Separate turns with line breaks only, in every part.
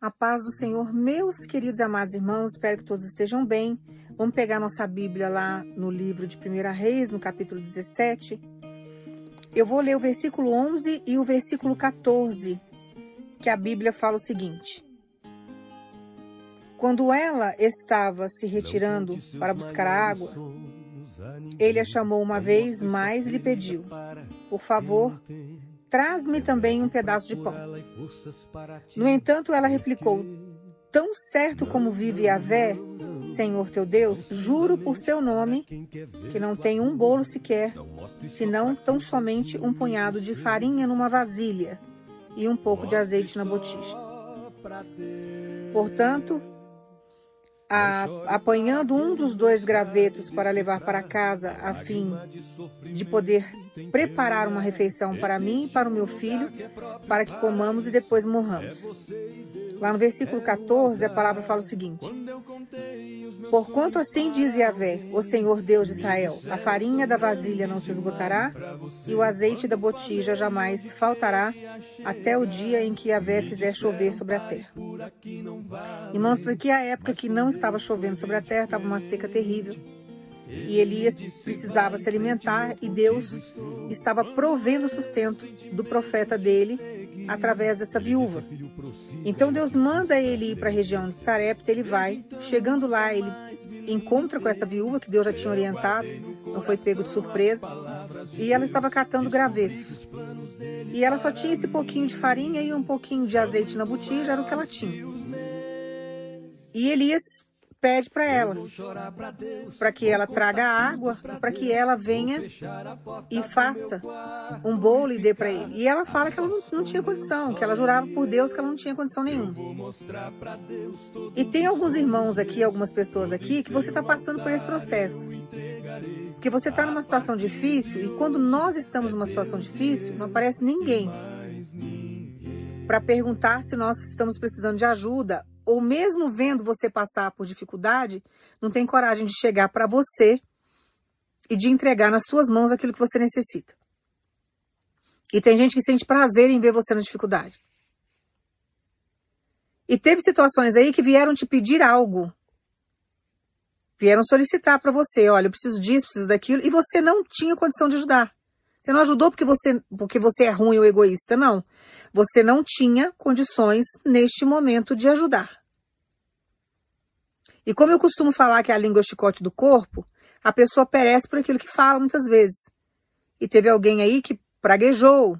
A paz do Senhor, meus queridos e amados irmãos, espero que todos estejam bem. Vamos pegar nossa Bíblia lá no livro de 1 Reis, no capítulo 17. Eu vou ler o versículo 11 e o versículo 14, que a Bíblia fala o seguinte: Quando ela estava se retirando para buscar água, ele a chamou uma vez mais e lhe pediu: Por favor, Traz-me também um pedaço de pão. No entanto, ela replicou: Tão certo como vive Yahvé, Senhor teu Deus, juro por seu nome que não tem um bolo sequer, senão tão somente um punhado de farinha numa vasilha e um pouco de azeite na botija. Portanto, a, apanhando um dos dois gravetos para levar para casa, a fim de poder preparar uma refeição para mim e para o meu filho, para que comamos e depois morramos. Lá no versículo 14, a palavra fala o seguinte: Porquanto assim diz Yahvé, o Senhor Deus de Israel: a farinha da vasilha não se esgotará, e o azeite da botija jamais faltará, até o dia em que Yahvé fizer chover sobre a terra. Irmãos, aqui é a época que não estava chovendo sobre a terra, estava uma seca terrível. E Elias precisava se alimentar e Deus estava provendo o sustento do profeta dele através dessa viúva. Então Deus manda ele ir para a região de Sarepta, ele vai. Chegando lá, ele encontra com essa viúva que Deus já tinha orientado, não foi pego de surpresa, e ela estava catando gravetos. E ela só tinha esse pouquinho de farinha e um pouquinho de azeite na botija, era o que ela tinha. E Elias pede para ela, para que ela traga água, para que ela venha e faça um bolo e dê para ele. E ela fala que ela não, não, tinha condição, que ela jurava por Deus que ela não tinha condição nenhuma. E tem alguns irmãos aqui, algumas pessoas aqui, que você está passando por esse processo. Porque você está numa situação difícil e quando nós estamos numa situação difícil, não aparece ninguém para perguntar se nós estamos precisando de ajuda ou mesmo vendo você passar por dificuldade, não tem coragem de chegar para você e de entregar nas suas mãos aquilo que você necessita. E tem gente que sente prazer em ver você na dificuldade. E teve situações aí que vieram te pedir algo. Vieram solicitar para você, olha, eu preciso disso, preciso daquilo, e você não tinha condição de ajudar. Você não ajudou porque você, porque você é ruim ou egoísta, não. Você não tinha condições neste momento de ajudar. E como eu costumo falar que a língua é o chicote do corpo, a pessoa perece por aquilo que fala muitas vezes. E teve alguém aí que praguejou,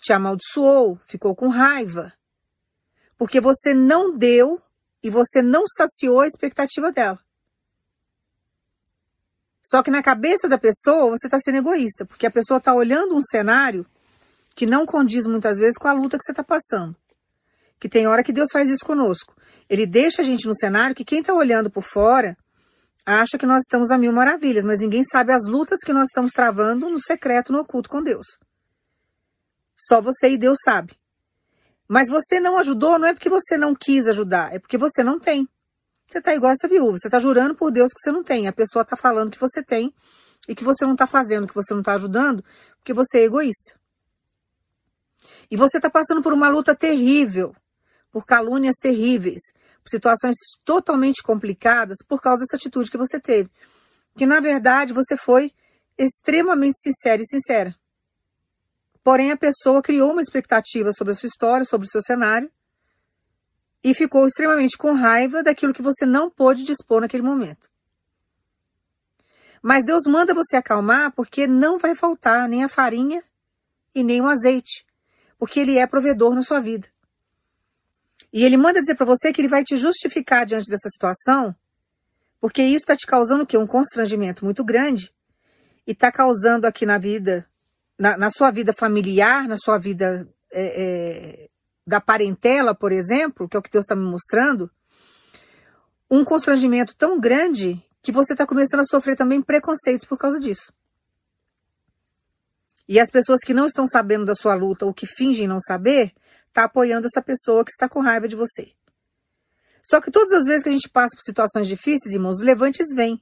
te amaldiçoou, ficou com raiva. Porque você não deu e você não saciou a expectativa dela. Só que na cabeça da pessoa você está sendo egoísta, porque a pessoa está olhando um cenário que não condiz muitas vezes com a luta que você está passando. Que tem hora que Deus faz isso conosco. Ele deixa a gente no cenário que quem está olhando por fora acha que nós estamos a mil maravilhas, mas ninguém sabe as lutas que nós estamos travando no secreto, no oculto com Deus. Só você e Deus sabe. Mas você não ajudou, não é porque você não quis ajudar, é porque você não tem. Você está igual essa viúva, você está jurando por Deus que você não tem. A pessoa está falando que você tem e que você não está fazendo, que você não está ajudando, porque você é egoísta. E você está passando por uma luta terrível, por calúnias terríveis, por situações totalmente complicadas por causa dessa atitude que você teve. Que na verdade você foi extremamente sincera e sincera. Porém, a pessoa criou uma expectativa sobre a sua história, sobre o seu cenário, e ficou extremamente com raiva daquilo que você não pôde dispor naquele momento. Mas Deus manda você acalmar porque não vai faltar nem a farinha e nem o azeite, porque Ele é provedor na sua vida. E Ele manda dizer para você que Ele vai te justificar diante dessa situação, porque isso está te causando o quê? Um constrangimento muito grande e está causando aqui na vida, na, na, sua vida familiar, na sua vida é, é, da parentela, por exemplo, que é o que Deus está me mostrando, um constrangimento tão grande que você está começando a sofrer também preconceitos por causa disso. E as pessoas que não estão sabendo da sua luta ou que fingem não saber, tá apoiando essa pessoa que está com raiva de você. Só que todas as vezes que a gente passa por situações difíceis, irmãos, os levantes vêm.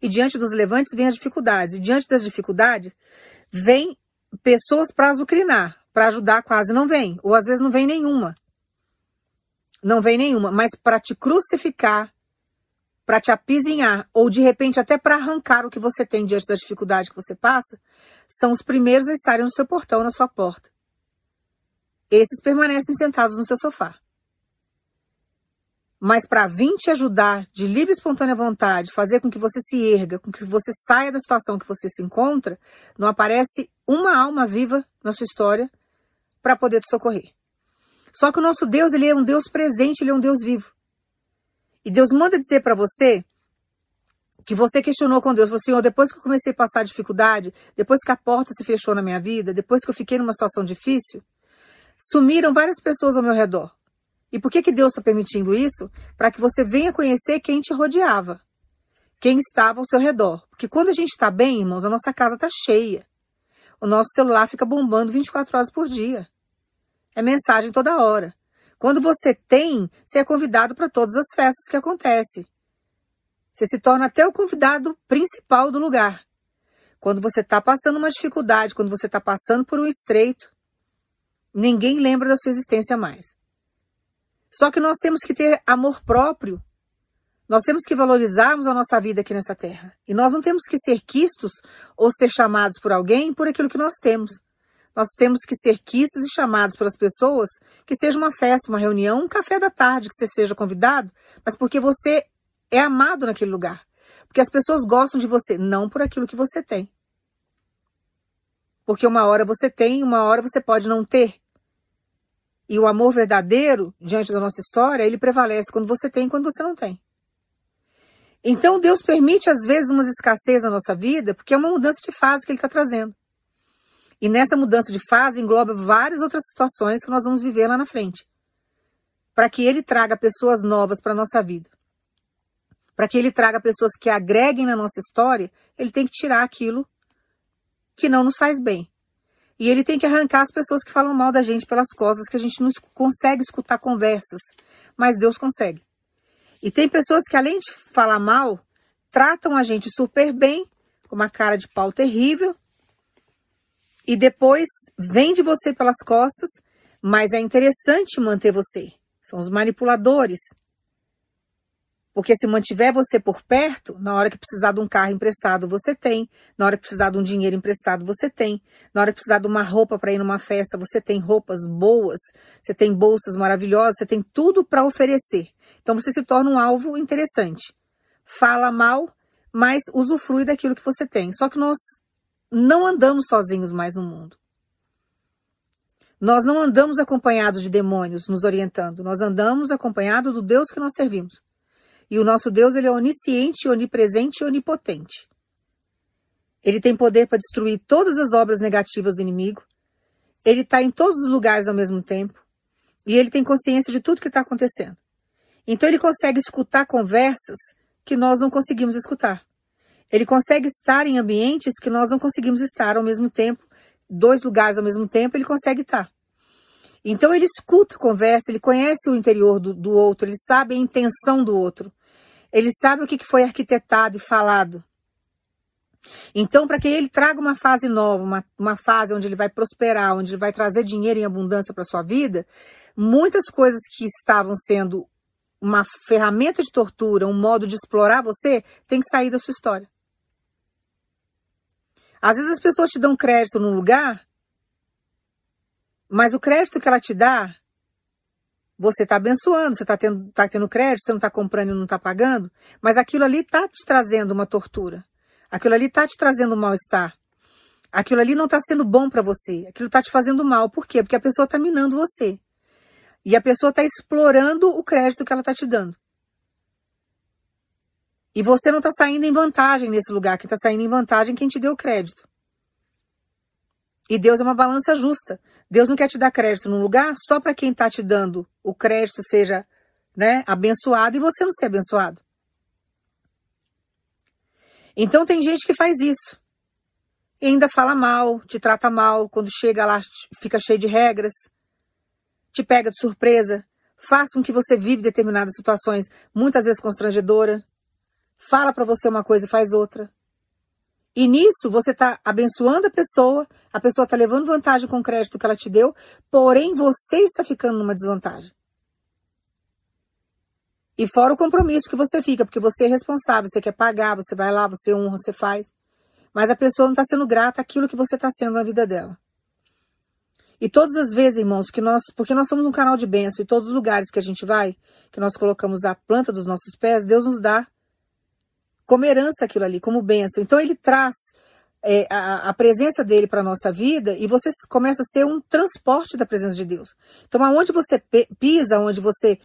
E diante dos levantes vêm as dificuldades. E diante das dificuldades, vem pessoas para azucrinar para ajudar quase não vem, ou às vezes não vem nenhuma. Não vem nenhuma, mas para te crucificar, para te apizinhar, ou de repente até para arrancar o que você tem diante das dificuldades que você passa, são os primeiros a estarem no seu portão, na sua porta. Esses permanecem sentados no seu sofá. Mas para vir te ajudar de livre e espontânea vontade, fazer com que você se erga, com que você saia da situação que você se encontra, não aparece uma alma viva na sua história para poder te socorrer. Só que o nosso Deus, ele é um Deus presente, ele é um Deus vivo. E Deus manda dizer para você que você questionou com Deus, falou, Senhor, depois que eu comecei a passar dificuldade, depois que a porta se fechou na minha vida, depois que eu fiquei numa situação difícil, sumiram várias pessoas ao meu redor. E por que, que Deus está permitindo isso? Para que você venha conhecer quem te rodeava, quem estava ao seu redor. Porque quando a gente está bem, irmãos, a nossa casa está cheia. O nosso celular fica bombando 24 horas por dia. É mensagem toda hora. Quando você tem, você é convidado para todas as festas que acontecem. Você se torna até o convidado principal do lugar. Quando você está passando uma dificuldade, quando você está passando por um estreito, ninguém lembra da sua existência mais. Só que nós temos que ter amor próprio. Nós temos que valorizarmos a nossa vida aqui nessa terra. E nós não temos que ser quistos ou ser chamados por alguém por aquilo que nós temos. Nós temos que ser quistos e chamados pelas pessoas que seja uma festa, uma reunião, um café da tarde, que você seja convidado, mas porque você é amado naquele lugar. Porque as pessoas gostam de você, não por aquilo que você tem. Porque uma hora você tem, uma hora você pode não ter. E o amor verdadeiro, diante da nossa história, ele prevalece quando você tem e quando você não tem. Então Deus permite, às vezes, umas escassez na nossa vida, porque é uma mudança de fase que Ele está trazendo. E nessa mudança de fase engloba várias outras situações que nós vamos viver lá na frente. Para que Ele traga pessoas novas para a nossa vida. Para que Ele traga pessoas que agreguem na nossa história, Ele tem que tirar aquilo que não nos faz bem. E ele tem que arrancar as pessoas que falam mal da gente pelas costas, que a gente não consegue escutar conversas, mas Deus consegue. E tem pessoas que, além de falar mal, tratam a gente super bem, com uma cara de pau terrível, e depois vem de você pelas costas, mas é interessante manter você. São os manipuladores porque se mantiver você por perto, na hora que precisar de um carro emprestado, você tem. Na hora que precisar de um dinheiro emprestado, você tem. Na hora que precisar de uma roupa para ir numa festa, você tem roupas boas, você tem bolsas maravilhosas, você tem tudo para oferecer. Então você se torna um alvo interessante. Fala mal, mas usufrui daquilo que você tem. Só que nós não andamos sozinhos mais no mundo. Nós não andamos acompanhados de demônios nos orientando, nós andamos acompanhados do Deus que nós servimos. E o nosso Deus, ele é onisciente, onipresente e onipotente. Ele tem poder para destruir todas as obras negativas do inimigo. Ele está em todos os lugares ao mesmo tempo. E ele tem consciência de tudo que está acontecendo. Então ele consegue escutar conversas que nós não conseguimos escutar. Ele consegue estar em ambientes que nós não conseguimos estar ao mesmo tempo, dois lugares ao mesmo tempo, ele consegue estar. Então ele escuta a conversa, ele conhece o interior do, do outro, ele sabe a intenção do outro. Ele sabe o que foi arquitetado e falado. Então, para que ele traga uma fase nova, uma, uma fase onde ele vai prosperar, onde ele vai trazer dinheiro em abundância para sua vida, muitas coisas que estavam sendo uma ferramenta de tortura, um modo de explorar você, tem que sair da sua história. Às vezes as pessoas te dão crédito num lugar, mas o crédito que ela te dá você está abençoando, você está tendo, tá tendo crédito, você não está comprando e não está pagando, mas aquilo ali está te trazendo uma tortura. Aquilo ali está te trazendo um mal-estar. Aquilo ali não está sendo bom para você. Aquilo está te fazendo mal. Por quê? Porque a pessoa está minando você. E a pessoa está explorando o crédito que ela está te dando. E você não está saindo em vantagem nesse lugar. Quem está saindo em vantagem é quem te deu crédito. E Deus é uma balança justa. Deus não quer te dar crédito num lugar só para quem está te dando o crédito seja né, abençoado e você não ser abençoado. Então tem gente que faz isso. E ainda fala mal, te trata mal, quando chega lá fica cheio de regras, te pega de surpresa, faz com que você vive determinadas situações, muitas vezes constrangedora, fala para você uma coisa e faz outra. E nisso você está abençoando a pessoa, a pessoa está levando vantagem com o crédito que ela te deu, porém você está ficando numa desvantagem. E fora o compromisso que você fica, porque você é responsável, você quer pagar, você vai lá, você honra, você faz. Mas a pessoa não está sendo grata àquilo que você está sendo na vida dela. E todas as vezes, irmãos, que nós, porque nós somos um canal de bênção, e todos os lugares que a gente vai, que nós colocamos a planta dos nossos pés, Deus nos dá como herança aquilo ali, como bênção. Então ele traz é, a, a, presença dele para a nossa vida e você começa a ser um transporte da presença de Deus. Então, aonde você pisa, onde você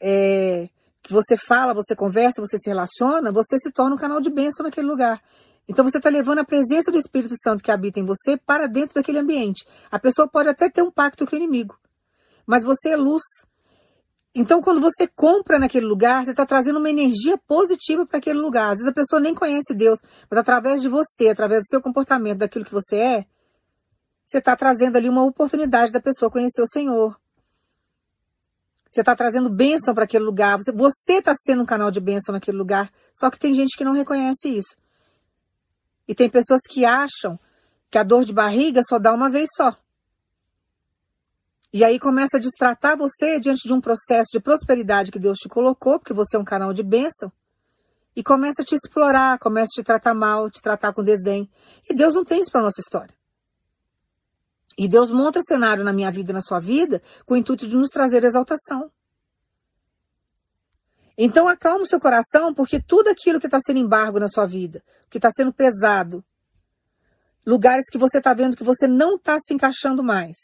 é, você fala, você conversa, você se relaciona, você se torna um canal de bênção naquele lugar. Então você está levando a presença do Espírito Santo que habita em você para dentro daquele ambiente. A pessoa pode até ter um pacto com o inimigo, mas você é luz. Então, quando você compra naquele lugar, você está trazendo uma energia positiva para aquele lugar. Às vezes a pessoa nem conhece Deus, mas através de você, através do seu comportamento, daquilo que você é, você está trazendo ali uma oportunidade da pessoa conhecer o Senhor. Você está trazendo bênção para aquele lugar. Você está sendo um canal de bênção naquele lugar. Só que tem gente que não reconhece isso. E tem pessoas que acham que a dor de barriga só dá uma vez só. E aí começa a destratar você diante de um processo de prosperidade que Deus te colocou, porque você é um canal de bênção. E começa a te explorar, começa a te tratar mal, te tratar com desdém. E Deus não tem isso para nossa história. E Deus monta cenário na minha vida e na sua vida com o intuito de nos trazer exaltação. Então acalma o seu coração, porque tudo aquilo que está sendo embargo na sua vida, que está sendo pesado, lugares que você está vendo que você não está se encaixando mais,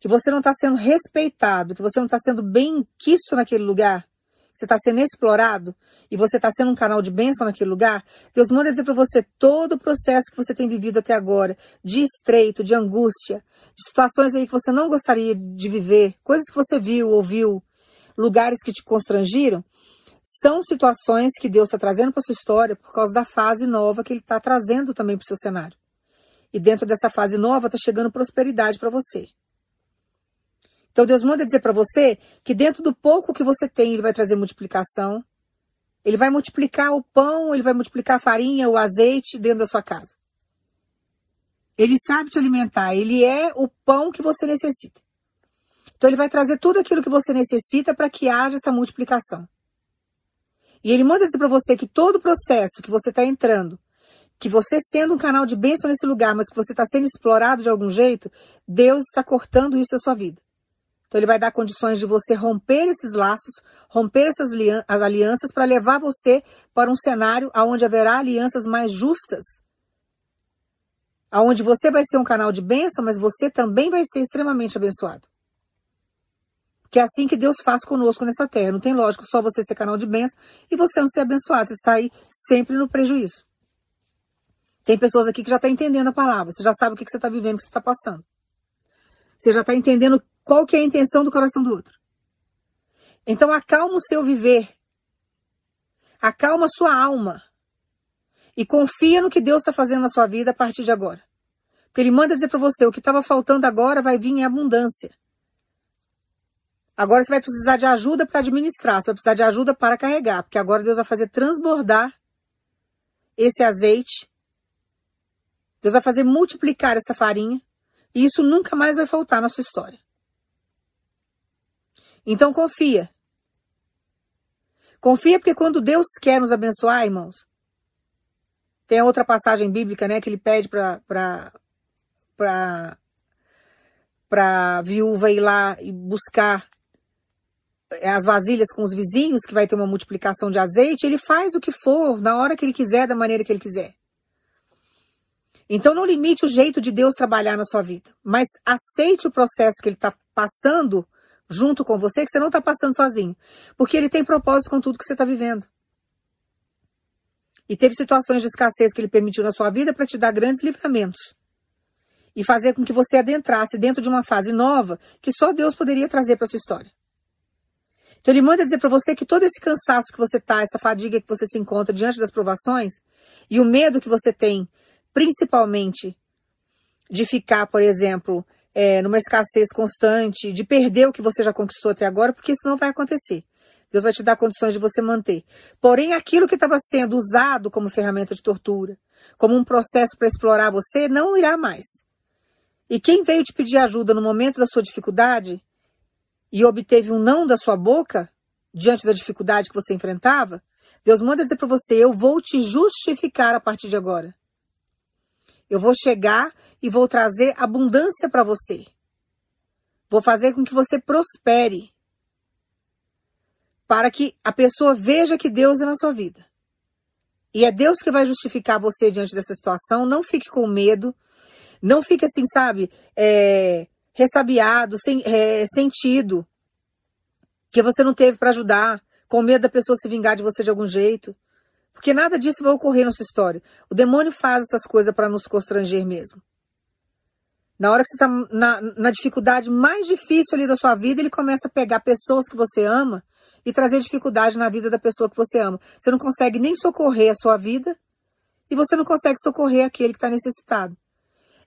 que você não está sendo respeitado, que você não está sendo bem quisto naquele lugar, você está sendo explorado e você está sendo um canal de bênção naquele lugar, Deus manda dizer para você todo o processo que você tem vivido até agora, de estreito, de angústia, de situações aí que você não gostaria de viver, coisas que você viu, ouviu, lugares que te constrangiram, são situações que Deus está trazendo para sua história por causa da fase nova que Ele está trazendo também para o seu cenário. E dentro dessa fase nova está chegando prosperidade para você. Então Deus manda dizer para você que dentro do pouco que você tem, ele vai trazer multiplicação. Ele vai multiplicar o pão, ele vai multiplicar a farinha, o azeite dentro da sua casa. Ele sabe te alimentar, ele é o pão que você necessita. Então ele vai trazer tudo aquilo que você necessita para que haja essa multiplicação. E ele manda dizer para você que todo o processo que você está entrando, que você sendo um canal de bênção nesse lugar, mas que você está sendo explorado de algum jeito, Deus está cortando isso da sua vida. Então ele vai dar condições de você romper esses laços, romper essas as alianças para levar você para um cenário onde haverá alianças mais justas. Onde você vai ser um canal de bênção, mas você também vai ser extremamente abençoado. Que é assim que Deus faz conosco nessa terra. Não tem lógico só você ser canal de bênção e você não ser abençoado. Você está aí sempre no prejuízo. Tem pessoas aqui que já estão tá entendendo a palavra. Você já sabe o que, que você está vivendo, o que você está passando. Você já está entendendo qual que é a intenção do coração do outro. Então acalma o seu viver. Acalma a sua alma. E confia no que Deus está fazendo na sua vida a partir de agora. Porque Ele manda dizer para você, o que estava faltando agora vai vir em abundância. Agora você vai precisar de ajuda para administrar, você vai precisar de ajuda para carregar, porque agora Deus vai fazer transbordar esse azeite. Deus vai fazer multiplicar essa farinha. E isso nunca mais vai faltar na sua história. Então confia. Confia porque quando Deus quer nos abençoar, irmãos, tem outra passagem bíblica, né, que ele pede para para para viúva ir lá e buscar as vasilhas com os vizinhos, que vai ter uma multiplicação de azeite, ele faz o que for, na hora que ele quiser, da maneira que ele quiser. Então não limite o jeito de Deus trabalhar na sua vida, mas aceite o processo que ele está passando junto com você, que você não está passando sozinho. Porque ele tem propósito com tudo que você está vivendo. E teve situações de escassez que ele permitiu na sua vida para te dar grandes livramentos. E fazer com que você adentrasse dentro de uma fase nova que só Deus poderia trazer para sua história. Então ele manda dizer para você que todo esse cansaço que você está, essa fadiga que você se encontra diante das provações e o medo que você tem, principalmente de ficar, por exemplo, é, numa escassez constante, de perder o que você já conquistou até agora, porque isso não vai acontecer. Deus vai te dar condições de você manter. Porém, aquilo que estava sendo usado como ferramenta de tortura, como um processo para explorar você, não irá mais. E quem veio te pedir ajuda no momento da sua dificuldade e obteve um não da sua boca, diante da dificuldade que você enfrentava, Deus manda dizer para você: eu vou te justificar a partir de agora. Eu vou chegar e vou trazer abundância para você. Vou fazer com que você prospere. Para que a pessoa veja que Deus é na sua vida. E é Deus que vai justificar você diante dessa situação. Não fique com medo. Não fique assim, sabe, é, ressabiado, sem, é, sentido. Que você não teve para ajudar. Com medo da pessoa se vingar de você de algum jeito. Porque nada disso vai ocorrer na sua história. O demônio faz essas coisas para nos constranger mesmo. Na hora que você está na, na, dificuldade mais difícil ali da sua vida, ele começa a pegar pessoas que você ama e trazer dificuldade na vida da pessoa que você ama. Você não consegue nem socorrer a sua vida e você não consegue socorrer aquele que está necessitado.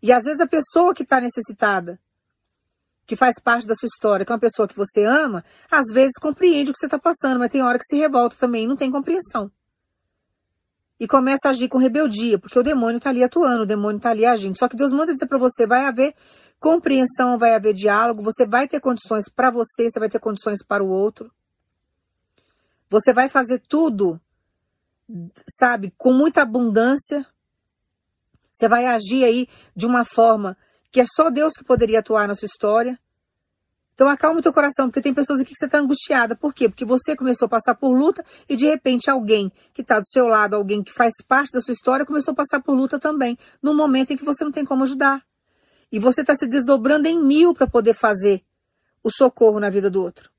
E às vezes a pessoa que está necessitada, que faz parte da sua história, que é uma pessoa que você ama, às vezes compreende o que você está passando, mas tem hora que se revolta também e não tem compreensão e começa a agir com rebeldia, porque o demônio está ali atuando, o demônio está ali agindo. Só que Deus manda dizer para você: vai haver compreensão, vai haver diálogo, você vai ter condições para você, você vai ter condições para o outro. Você vai fazer tudo, sabe, com muita abundância. Você vai agir aí de uma forma que é só Deus que poderia atuar na sua história. Então acalma o teu coração, porque tem pessoas aqui que você está angustiada. Por quê? Porque você começou a passar por luta e de repente alguém que está do seu lado, alguém que faz parte da sua história, começou a passar por luta também, num momento em que você não tem como ajudar. E você está se desdobrando em mil para poder fazer o socorro na vida do outro.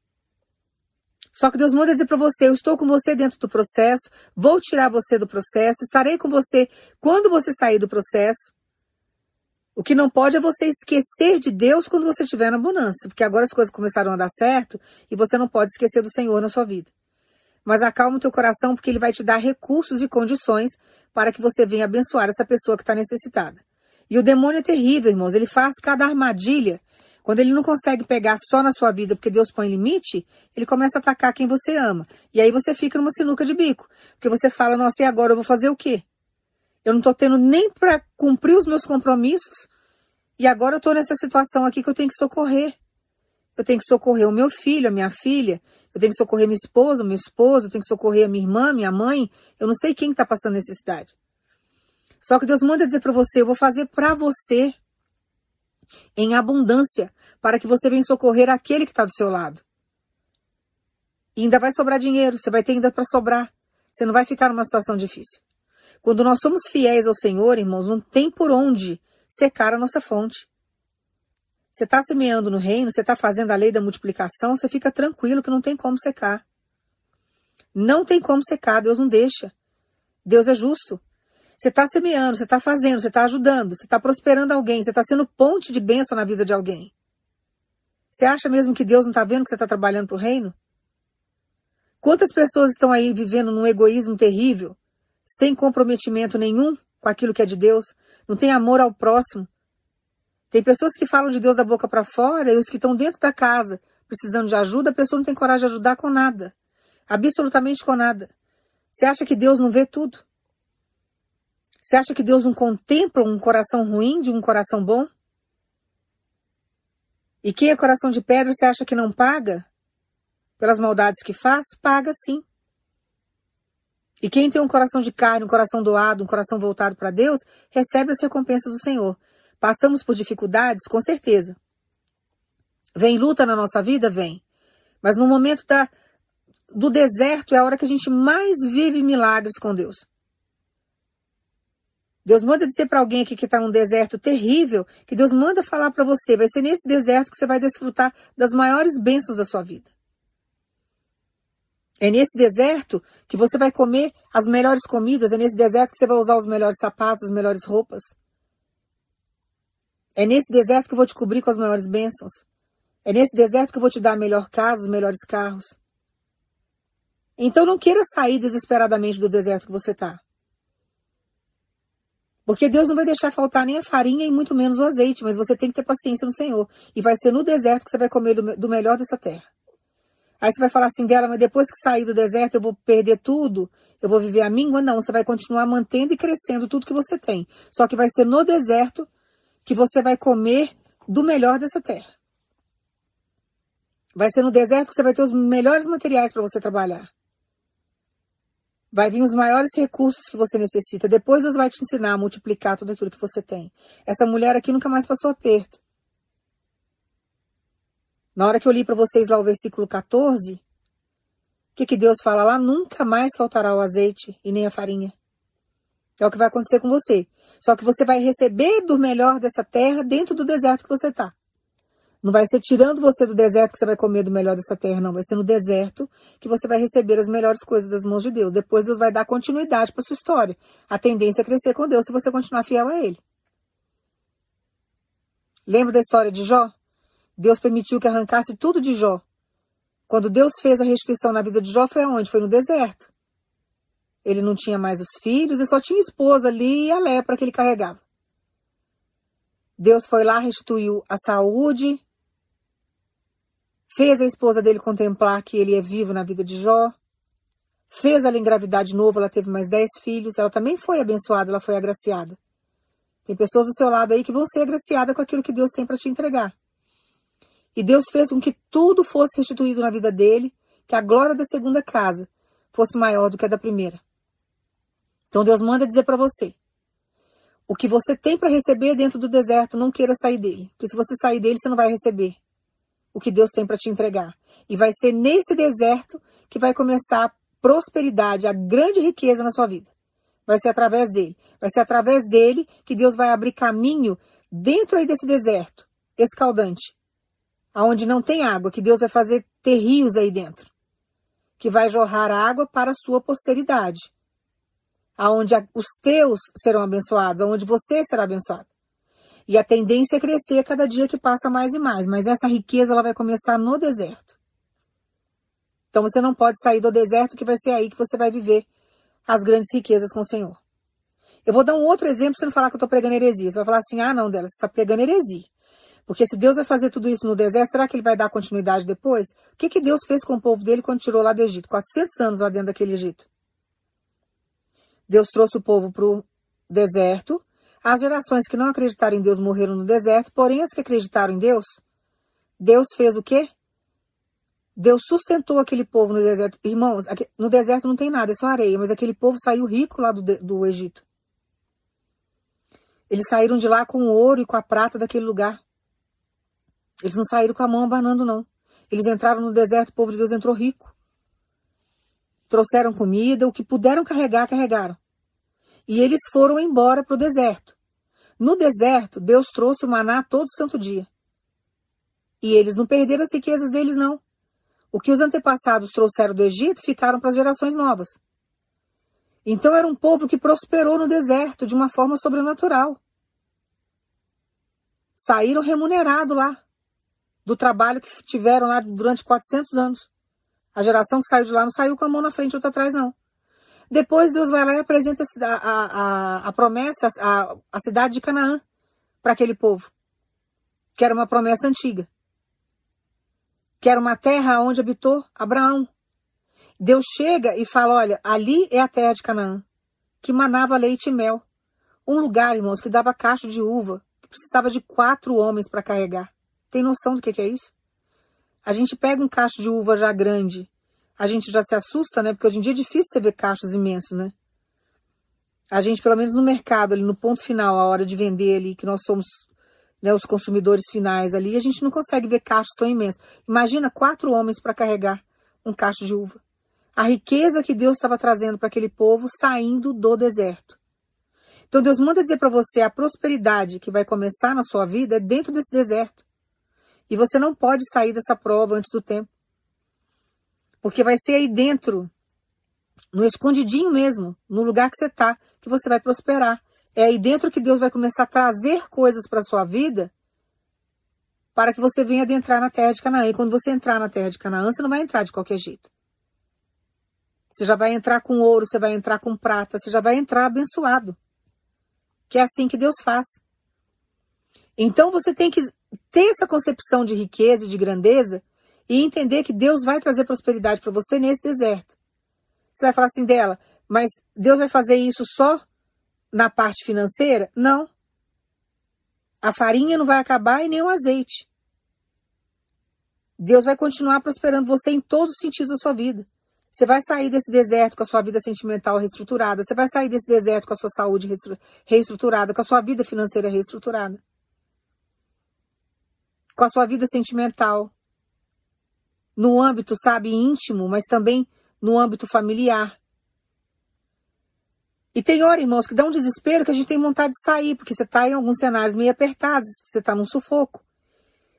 Só que Deus manda dizer para você: eu estou com você dentro do processo, vou tirar você do processo, estarei com você quando você sair do processo. O que não pode é você esquecer de Deus quando você estiver na bonança, porque agora as coisas começaram a dar certo e você não pode esquecer do Senhor na sua vida. Mas acalma o teu coração, porque Ele vai te dar recursos e condições para que você venha abençoar essa pessoa que está necessitada. E o demônio é terrível, irmãos. Ele faz cada armadilha. Quando ele não consegue pegar só na sua vida, porque Deus põe limite, ele começa a atacar quem você ama. E aí você fica numa sinuca de bico. Porque você fala, nossa, e agora eu vou fazer o quê? Eu não estou tendo nem para cumprir os meus compromissos. E agora eu estou nessa situação aqui que eu tenho que socorrer. Eu tenho que socorrer o meu filho, a minha filha. Eu tenho que socorrer minha esposa, meu esposo. Eu tenho que socorrer a minha irmã, minha mãe. Eu não sei quem está passando necessidade. Só que Deus manda dizer para você: eu vou fazer para você em abundância, para que você venha socorrer aquele que está do seu lado. E ainda vai sobrar dinheiro, você vai ter ainda para sobrar. Você não vai ficar numa situação difícil. Quando nós somos fiéis ao Senhor, irmãos, não tem por onde secar a nossa fonte. Você está semeando no reino, você está fazendo a lei da multiplicação, você fica tranquilo que não tem como secar. Não tem como secar, Deus não deixa. Deus é justo. Você está semeando, você está fazendo, você está ajudando, você está prosperando alguém, você está sendo ponte de bênção na vida de alguém. Você acha mesmo que Deus não está vendo que você está trabalhando para o reino? Quantas pessoas estão aí vivendo num egoísmo terrível, sem comprometimento nenhum com aquilo que é de Deus, não tem amor ao próximo? Tem pessoas que falam de Deus da boca para fora e os que estão dentro da casa precisando de ajuda, a pessoa não tem coragem de ajudar com nada. Absolutamente com nada. Você acha que Deus não vê tudo? Você acha que Deus não contempla um coração ruim de um coração bom? E quem é coração de pedra, você acha que não paga? Pelas maldades que faz? Paga sim. E quem tem um coração de carne, um coração doado, um coração voltado para Deus, recebe as recompensas do Senhor. Passamos por dificuldades, com certeza. Vem luta na nossa vida? Vem. Mas no momento da, do deserto é a hora que a gente mais vive milagres com Deus. Deus manda dizer para alguém aqui que está num deserto terrível, que Deus manda falar para você, vai ser nesse deserto que você vai desfrutar das maiores bênçãos da sua vida. É nesse deserto que você vai comer as melhores comidas, é nesse deserto que você vai usar os melhores sapatos, as melhores roupas. É nesse deserto que eu vou te cobrir com as maiores bênçãos. É nesse deserto que eu vou te dar a melhor casa, os melhores carros. Então não queira sair desesperadamente do deserto que você está. Porque Deus não vai deixar faltar nem a farinha e muito menos o azeite, mas você tem que ter paciência no Senhor. E vai ser no deserto que você vai comer do, do melhor dessa terra. Aí você vai falar assim dela, mas depois que sair do deserto eu vou perder tudo, eu vou viver a míngua? Não, você vai continuar mantendo e crescendo tudo que você tem. Só que vai ser no deserto que você vai comer do melhor dessa terra. Vai ser no deserto que você vai ter os melhores materiais para você trabalhar. Vai vir os maiores recursos que você necessita. Depois Deus vai te ensinar a multiplicar tudo aquilo que você tem. Essa mulher aqui nunca mais passou aperto. Na hora que eu li para vocês lá o versículo 14, o que, que Deus fala lá? Nunca mais faltará o azeite e nem a farinha. É o que vai acontecer com você. Só que você vai receber do melhor dessa terra dentro do deserto que você está. Não vai ser tirando você do deserto que você vai comer do melhor dessa terra, não. Vai ser no deserto que você vai receber as melhores coisas das mãos de Deus. Depois Deus vai dar continuidade para sua história. A tendência é crescer com Deus se você continuar fiel a Ele. Lembra da história de Jó? Deus permitiu que arrancasse tudo de Jó. Quando Deus fez a restituição na vida de Jó, foi aonde? Foi no deserto. Ele não tinha mais os filhos e só tinha esposa ali e a lepra que ele carregava. Deus foi lá, restituiu a saúde, fez a esposa dele contemplar que ele é vivo na vida de Jó, fez ela engravidar de novo, ela teve mais dez filhos, ela também foi abençoada, ela foi agraciada. Tem pessoas do seu lado aí que vão ser agraciadas com aquilo que Deus tem para te entregar. E Deus fez com que tudo fosse restituído na vida dele, que a glória da segunda casa fosse maior do que a da primeira. Então Deus manda dizer para você: o que você tem para receber dentro do deserto, não queira sair dele. Porque se você sair dele, você não vai receber o que Deus tem para te entregar. E vai ser nesse deserto que vai começar a prosperidade, a grande riqueza na sua vida. Vai ser através dele. Vai ser através dele que Deus vai abrir caminho dentro aí desse deserto escaldante, aonde não tem água, que Deus vai fazer ter rios aí dentro, que vai jorrar água para a sua posteridade aonde os teus serão abençoados, aonde você será abençoado. E a tendência é crescer cada dia que passa mais e mais, mas essa riqueza ela vai começar no deserto. Então você não pode sair do deserto que vai ser aí que você vai viver as grandes riquezas com o Senhor. Eu vou dar um outro exemplo você não falar que eu estou pregando heresia. Você vai falar assim, ah não, dela, você está pregando heresia. Porque se Deus vai fazer tudo isso no deserto, será que ele vai dar continuidade depois? O que, que Deus fez com o povo dele quando tirou lá do Egito? 400 anos lá dentro daquele Egito. Deus trouxe o povo para o deserto. As gerações que não acreditaram em Deus morreram no deserto, porém as que acreditaram em Deus, Deus fez o quê? Deus sustentou aquele povo no deserto. Irmãos, no deserto não tem nada, é só areia, mas aquele povo saiu rico lá do, do Egito. Eles saíram de lá com o ouro e com a prata daquele lugar. Eles não saíram com a mão abanando, não. Eles entraram no deserto, o povo de Deus entrou rico trouxeram comida, o que puderam carregar, carregaram. E eles foram embora para o deserto. No deserto, Deus trouxe o maná todo santo dia. E eles não perderam as riquezas deles, não. O que os antepassados trouxeram do Egito ficaram para as gerações novas. Então era um povo que prosperou no deserto de uma forma sobrenatural. Saíram remunerados lá, do trabalho que tiveram lá durante 400 anos. A geração que saiu de lá não saiu com a mão na frente e outra atrás, não. Depois Deus vai lá e apresenta a, a, a, a promessa, a, a cidade de Canaã para aquele povo. Que era uma promessa antiga. Que era uma terra onde habitou Abraão. Deus chega e fala: olha, ali é a terra de Canaã, que manava leite e mel. Um lugar, irmãos, que dava cacho de uva, que precisava de quatro homens para carregar. Tem noção do que, que é isso? A gente pega um cacho de uva já grande, a gente já se assusta, né? Porque hoje em dia é difícil você ver cachos imensos, né? A gente, pelo menos no mercado, ali no ponto final, a hora de vender ali, que nós somos né, os consumidores finais ali, a gente não consegue ver cachos tão imensos. Imagina quatro homens para carregar um cacho de uva. A riqueza que Deus estava trazendo para aquele povo saindo do deserto. Então Deus manda dizer para você a prosperidade que vai começar na sua vida é dentro desse deserto. E você não pode sair dessa prova antes do tempo. Porque vai ser aí dentro, no escondidinho mesmo, no lugar que você está, que você vai prosperar. É aí dentro que Deus vai começar a trazer coisas para sua vida para que você venha adentrar na terra de Canaã. E quando você entrar na terra de Canaã, você não vai entrar de qualquer jeito. Você já vai entrar com ouro, você vai entrar com prata, você já vai entrar abençoado. Que é assim que Deus faz. Então você tem que ter essa concepção de riqueza e de grandeza e entender que Deus vai trazer prosperidade para você nesse deserto. Você vai falar assim dela, mas Deus vai fazer isso só na parte financeira? Não. A farinha não vai acabar e nem o azeite. Deus vai continuar prosperando você em todos os sentidos da sua vida. Você vai sair desse deserto com a sua vida sentimental reestruturada. Você vai sair desse deserto com a sua saúde reestruturada, com a sua vida financeira reestruturada. Com a sua vida sentimental. No âmbito, sabe, íntimo, mas também no âmbito familiar. E tem hora, irmãos, que dá um desespero que a gente tem vontade de sair, porque você está em alguns cenários meio apertados, você está num sufoco.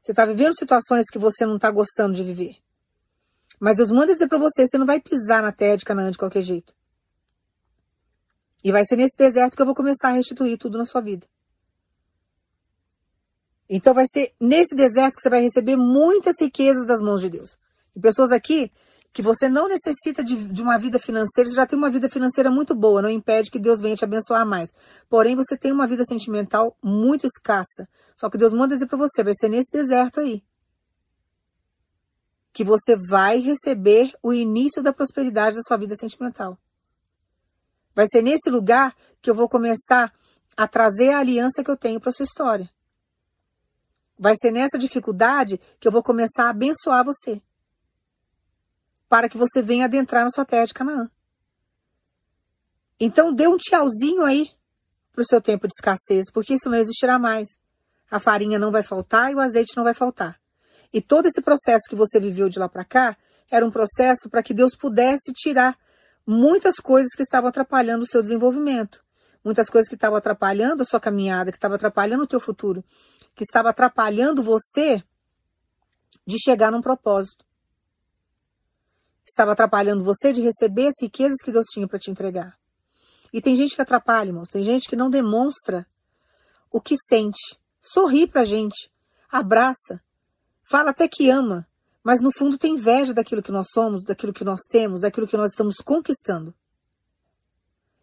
Você está vivendo situações que você não está gostando de viver. Mas Deus manda dizer para você, você não vai pisar na terra de Canaã de qualquer jeito. E vai ser nesse deserto que eu vou começar a restituir tudo na sua vida. Então vai ser nesse deserto que você vai receber muitas riquezas das mãos de Deus. E pessoas aqui que você não necessita de, de, uma vida financeira, você já tem uma vida financeira muito boa, não impede que Deus venha te abençoar mais. Porém, você tem uma vida sentimental muito escassa. Só que Deus manda dizer para você, vai ser nesse deserto aí que você vai receber o início da prosperidade da sua vida sentimental. Vai ser nesse lugar que eu vou começar a trazer a aliança que eu tenho para sua história. Vai ser nessa dificuldade que eu vou começar a abençoar você para que você venha adentrar na sua terra de Canaã. Então dê um tchauzinho aí para o seu tempo de escassez, porque isso não existirá mais. A farinha não vai faltar e o azeite não vai faltar. E todo esse processo que você viveu de lá para cá era um processo para que Deus pudesse tirar muitas coisas que estavam atrapalhando o seu desenvolvimento, muitas coisas que estavam atrapalhando a sua caminhada, que estavam atrapalhando o teu futuro, que estava atrapalhando você de chegar num propósito estava atrapalhando você de receber as riquezas que Deus tinha para te entregar. E tem gente que atrapalha, irmãos. Tem gente que não demonstra o que sente. Sorri pra gente, abraça, fala até que ama, mas no fundo tem inveja daquilo que nós somos, daquilo que nós temos, daquilo que nós estamos conquistando.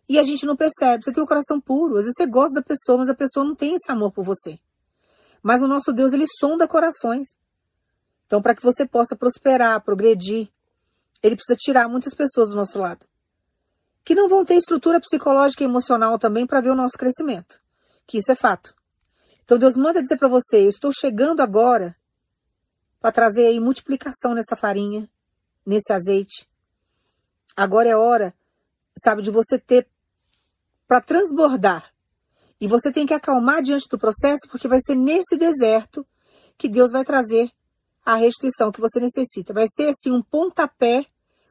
E a gente não percebe. Você tem um coração puro. Às vezes você gosta da pessoa, mas a pessoa não tem esse amor por você. Mas o nosso Deus, ele sonda corações. Então, para que você possa prosperar, progredir, ele precisa tirar muitas pessoas do nosso lado. Que não vão ter estrutura psicológica e emocional também para ver o nosso crescimento. Que isso é fato. Então Deus manda dizer para você: eu estou chegando agora para trazer aí multiplicação nessa farinha, nesse azeite. Agora é hora, sabe, de você ter para transbordar. E você tem que acalmar diante do processo, porque vai ser nesse deserto que Deus vai trazer a restituição que você necessita. Vai ser assim um pontapé,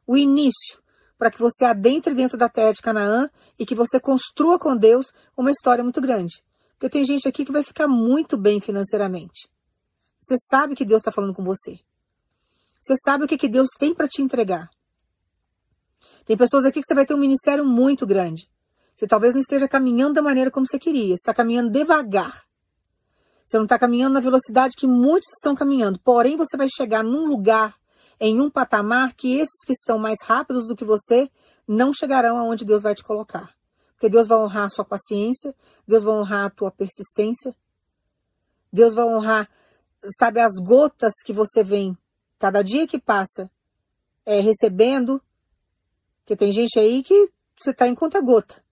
o início, para que você adentre dentro da terra de Canaã e que você construa com Deus uma história muito grande. Porque tem gente aqui que vai ficar muito bem financeiramente. Você sabe que Deus está falando com você. Você sabe o que, que Deus tem para te entregar. Tem pessoas aqui que você vai ter um ministério muito grande. Você talvez não esteja caminhando da maneira como você queria. Você está caminhando devagar. Você não está caminhando na velocidade que muitos estão caminhando. Porém, você vai chegar num lugar, em um patamar, que esses que estão mais rápidos do que você não chegarão aonde Deus vai te colocar. Porque Deus vai honrar a sua paciência, Deus vai honrar a tua persistência, Deus vai honrar, sabe, as gotas que você vem, cada dia que passa, é, recebendo. Porque tem gente aí que você está em conta gota.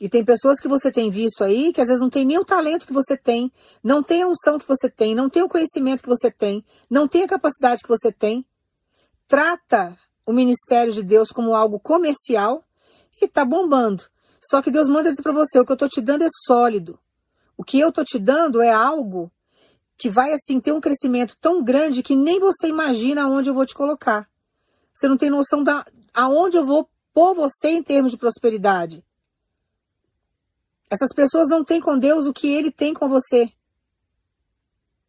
E tem pessoas que você tem visto aí que às vezes não tem nem o talento que você tem, não tem a unção que você tem, não tem o conhecimento que você tem, não tem a capacidade que você tem. Trata o ministério de Deus como algo comercial e tá bombando. Só que Deus manda dizer para você, o que eu tô te dando é sólido. O que eu tô te dando é algo que vai assim ter um crescimento tão grande que nem você imagina aonde eu vou te colocar. Você não tem noção da aonde eu vou pôr você em termos de prosperidade. Essas pessoas não têm com Deus o que ele tem com você.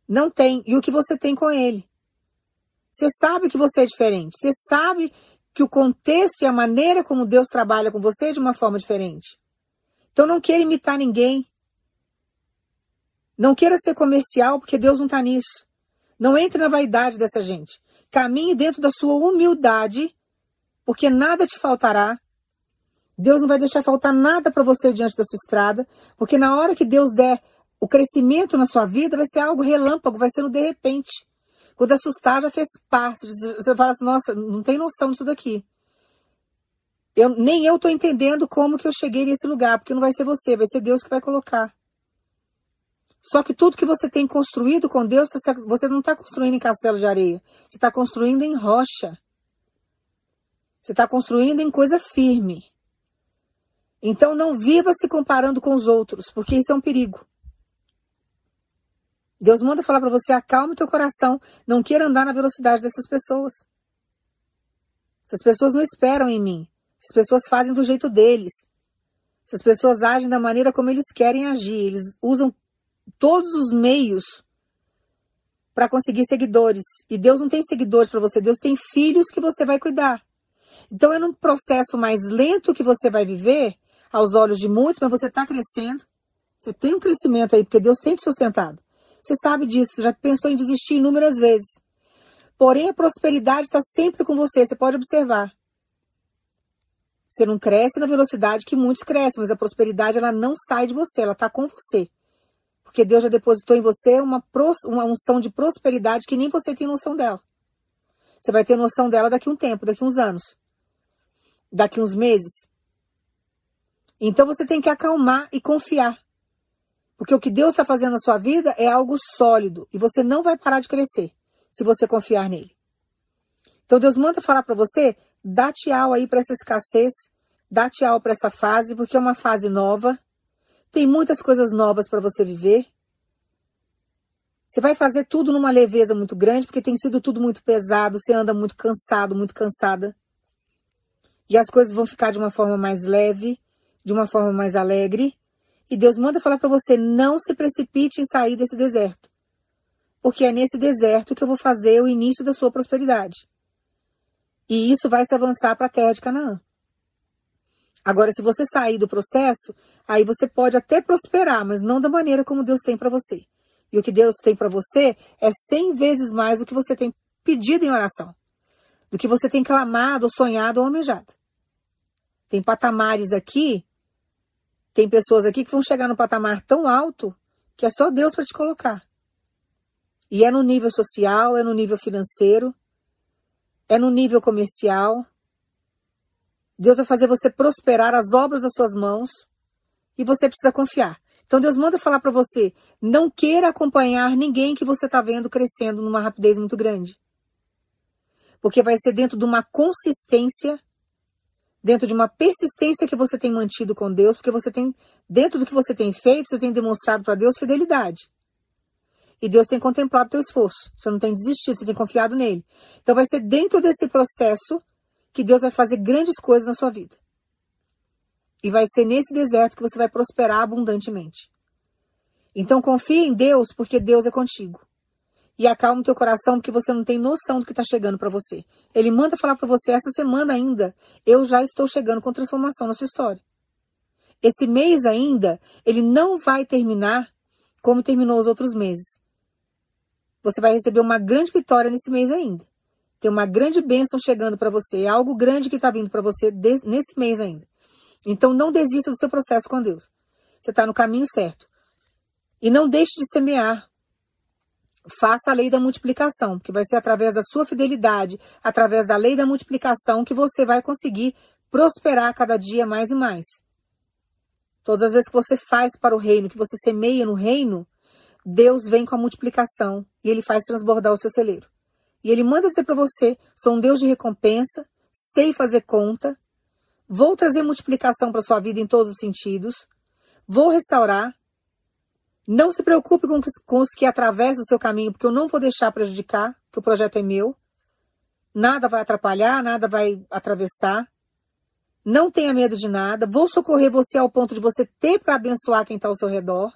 Não tem. E o que você tem com ele. Você sabe que você é diferente. Você sabe que o contexto e a maneira como Deus trabalha com você é de uma forma diferente. Então não queira imitar ninguém. Não queira ser comercial, porque Deus não está nisso. Não entre na vaidade dessa gente. Caminhe dentro da sua humildade, porque nada te faltará Deus não vai deixar faltar nada para você diante da sua estrada, porque na hora que Deus der o crescimento na sua vida, vai ser algo relâmpago, vai ser no de repente. Quando assustar, já fez parte. Você fala assim, nossa, não tem noção disso daqui. Eu, nem eu estou entendendo como que eu cheguei nesse lugar, porque não vai ser você, vai ser Deus que vai colocar. Só que tudo que você tem construído com Deus, tá você não está construindo em castelo de areia. Você está construindo em rocha. Você está construindo em coisa firme. Então não viva se comparando com os outros, porque isso é um perigo. Deus manda falar para você, acalme teu coração, não queira andar na velocidade dessas pessoas. Essas pessoas não esperam em mim. Essas pessoas fazem do jeito deles. Essas pessoas agem da maneira como eles querem agir. Eles usam todos os meios para conseguir seguidores. E Deus não tem seguidores para você, Deus tem filhos que você vai cuidar. Então é num processo mais lento que você vai viver, aos olhos de muitos, mas você está crescendo. Você tem um crescimento aí, porque Deus tem te sustentado. Você sabe disso, já pensou em desistir inúmeras vezes. Porém, a prosperidade está sempre com você, você pode observar. Você não cresce na velocidade que muitos crescem, mas a prosperidade ela não sai de você, ela está com você. Porque Deus já depositou em você uma, uma unção de prosperidade que nem você tem noção dela. Você vai ter noção dela daqui a um tempo, daqui a uns anos, daqui a uns meses. Então você tem que acalmar e confiar. Porque o que Deus está fazendo na sua vida é algo sólido e você não vai parar de crescer se você confiar nele. Então Deus manda falar para você, dá tchau aí para essa escassez, dá tchau para essa fase, porque é uma fase nova. Tem muitas coisas novas para você viver. Você vai fazer tudo numa leveza muito grande, porque tem sido tudo muito pesado, você anda muito cansado, muito cansada. E as coisas vão ficar de uma forma mais leve, de uma forma mais alegre. E Deus manda falar para você: não se precipite em sair desse deserto. Porque é nesse deserto que eu vou fazer o início da sua prosperidade. E isso vai se avançar para a terra de Canaã. Agora, se você sair do processo, aí você pode até prosperar, mas não da maneira como Deus tem para você. E o que Deus tem para você é cem vezes mais do que você tem pedido em oração, do que você tem clamado, sonhado ou almejado. Tem patamares aqui tem pessoas aqui que vão chegar no patamar tão alto que é só Deus para te colocar. E é no nível social, é no nível financeiro, é no nível comercial. Deus vai fazer você prosperar as obras das suas mãos e você precisa confiar. Então Deus manda falar para você: não queira acompanhar ninguém que você está vendo crescendo numa rapidez muito grande. Porque vai ser dentro de uma consistência dentro de uma persistência que você tem mantido com Deus, porque você tem, dentro do que você tem feito, você tem demonstrado para Deus fidelidade. E Deus tem contemplado o teu esforço. Você não tem desistido, você tem confiado nele. Então vai ser dentro desse processo que Deus vai fazer grandes coisas na sua vida. E vai ser nesse deserto que você vai prosperar abundantemente. Então confie em Deus, porque Deus é contigo e acalma o teu coração porque você não tem noção do que está chegando para você. Ele manda falar para você essa semana ainda, eu já estou chegando com transformação na sua história. Esse mês ainda, ele não vai terminar como terminou os outros meses. Você vai receber uma grande vitória nesse mês ainda. Tem uma grande bênção chegando para você, é algo grande que está vindo para você nesse mês ainda. Então não desista do seu processo com Deus. Você está no caminho certo. E não deixe de semear faça a lei da multiplicação, porque vai ser através da sua fidelidade, através da lei da multiplicação, que você vai conseguir prosperar cada dia mais e mais. Todas as vezes que você faz para o reino, que você semeia no reino, Deus vem com a multiplicação e ele faz transbordar o seu celeiro. E ele manda dizer para você: sou um Deus de recompensa, sei fazer conta, vou trazer multiplicação para sua vida em todos os sentidos, vou restaurar, não se preocupe com, com os que atravessam o seu caminho, porque eu não vou deixar prejudicar, que o projeto é meu. Nada vai atrapalhar, nada vai atravessar. Não tenha medo de nada. Vou socorrer você ao ponto de você ter para abençoar quem está ao seu redor.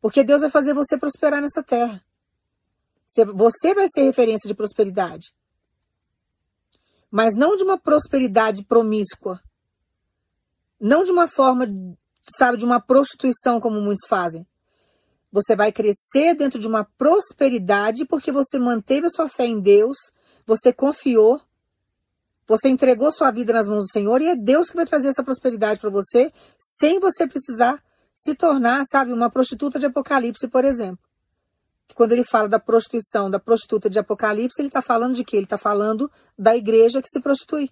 Porque Deus vai fazer você prosperar nessa terra. Você vai ser referência de prosperidade. Mas não de uma prosperidade promíscua. Não de uma forma sabe, de uma prostituição, como muitos fazem. Você vai crescer dentro de uma prosperidade porque você manteve a sua fé em Deus, você confiou, você entregou sua vida nas mãos do Senhor e é Deus que vai trazer essa prosperidade para você, sem você precisar se tornar, sabe, uma prostituta de Apocalipse, por exemplo. Que quando ele fala da prostituição, da prostituta de Apocalipse, ele está falando de quê? Ele está falando da igreja que se prostitui.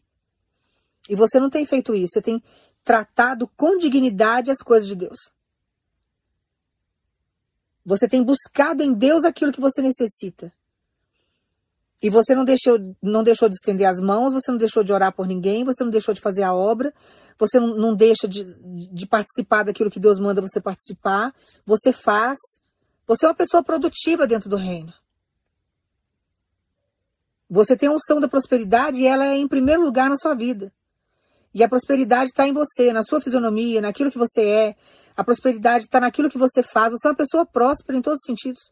E você não tem feito isso, você tem tratado com dignidade as coisas de Deus. Você tem buscado em Deus aquilo que você necessita. E você não deixou, não deixou de estender as mãos, você não deixou de orar por ninguém, você não deixou de fazer a obra, você não, não deixa de, de participar daquilo que Deus manda você participar, você faz. Você é uma pessoa produtiva dentro do reino. Você tem a unção da prosperidade e ela é em primeiro lugar na sua vida. E a prosperidade está em você, na sua fisionomia, naquilo que você é. A prosperidade está naquilo que você faz. Você é uma pessoa próspera em todos os sentidos.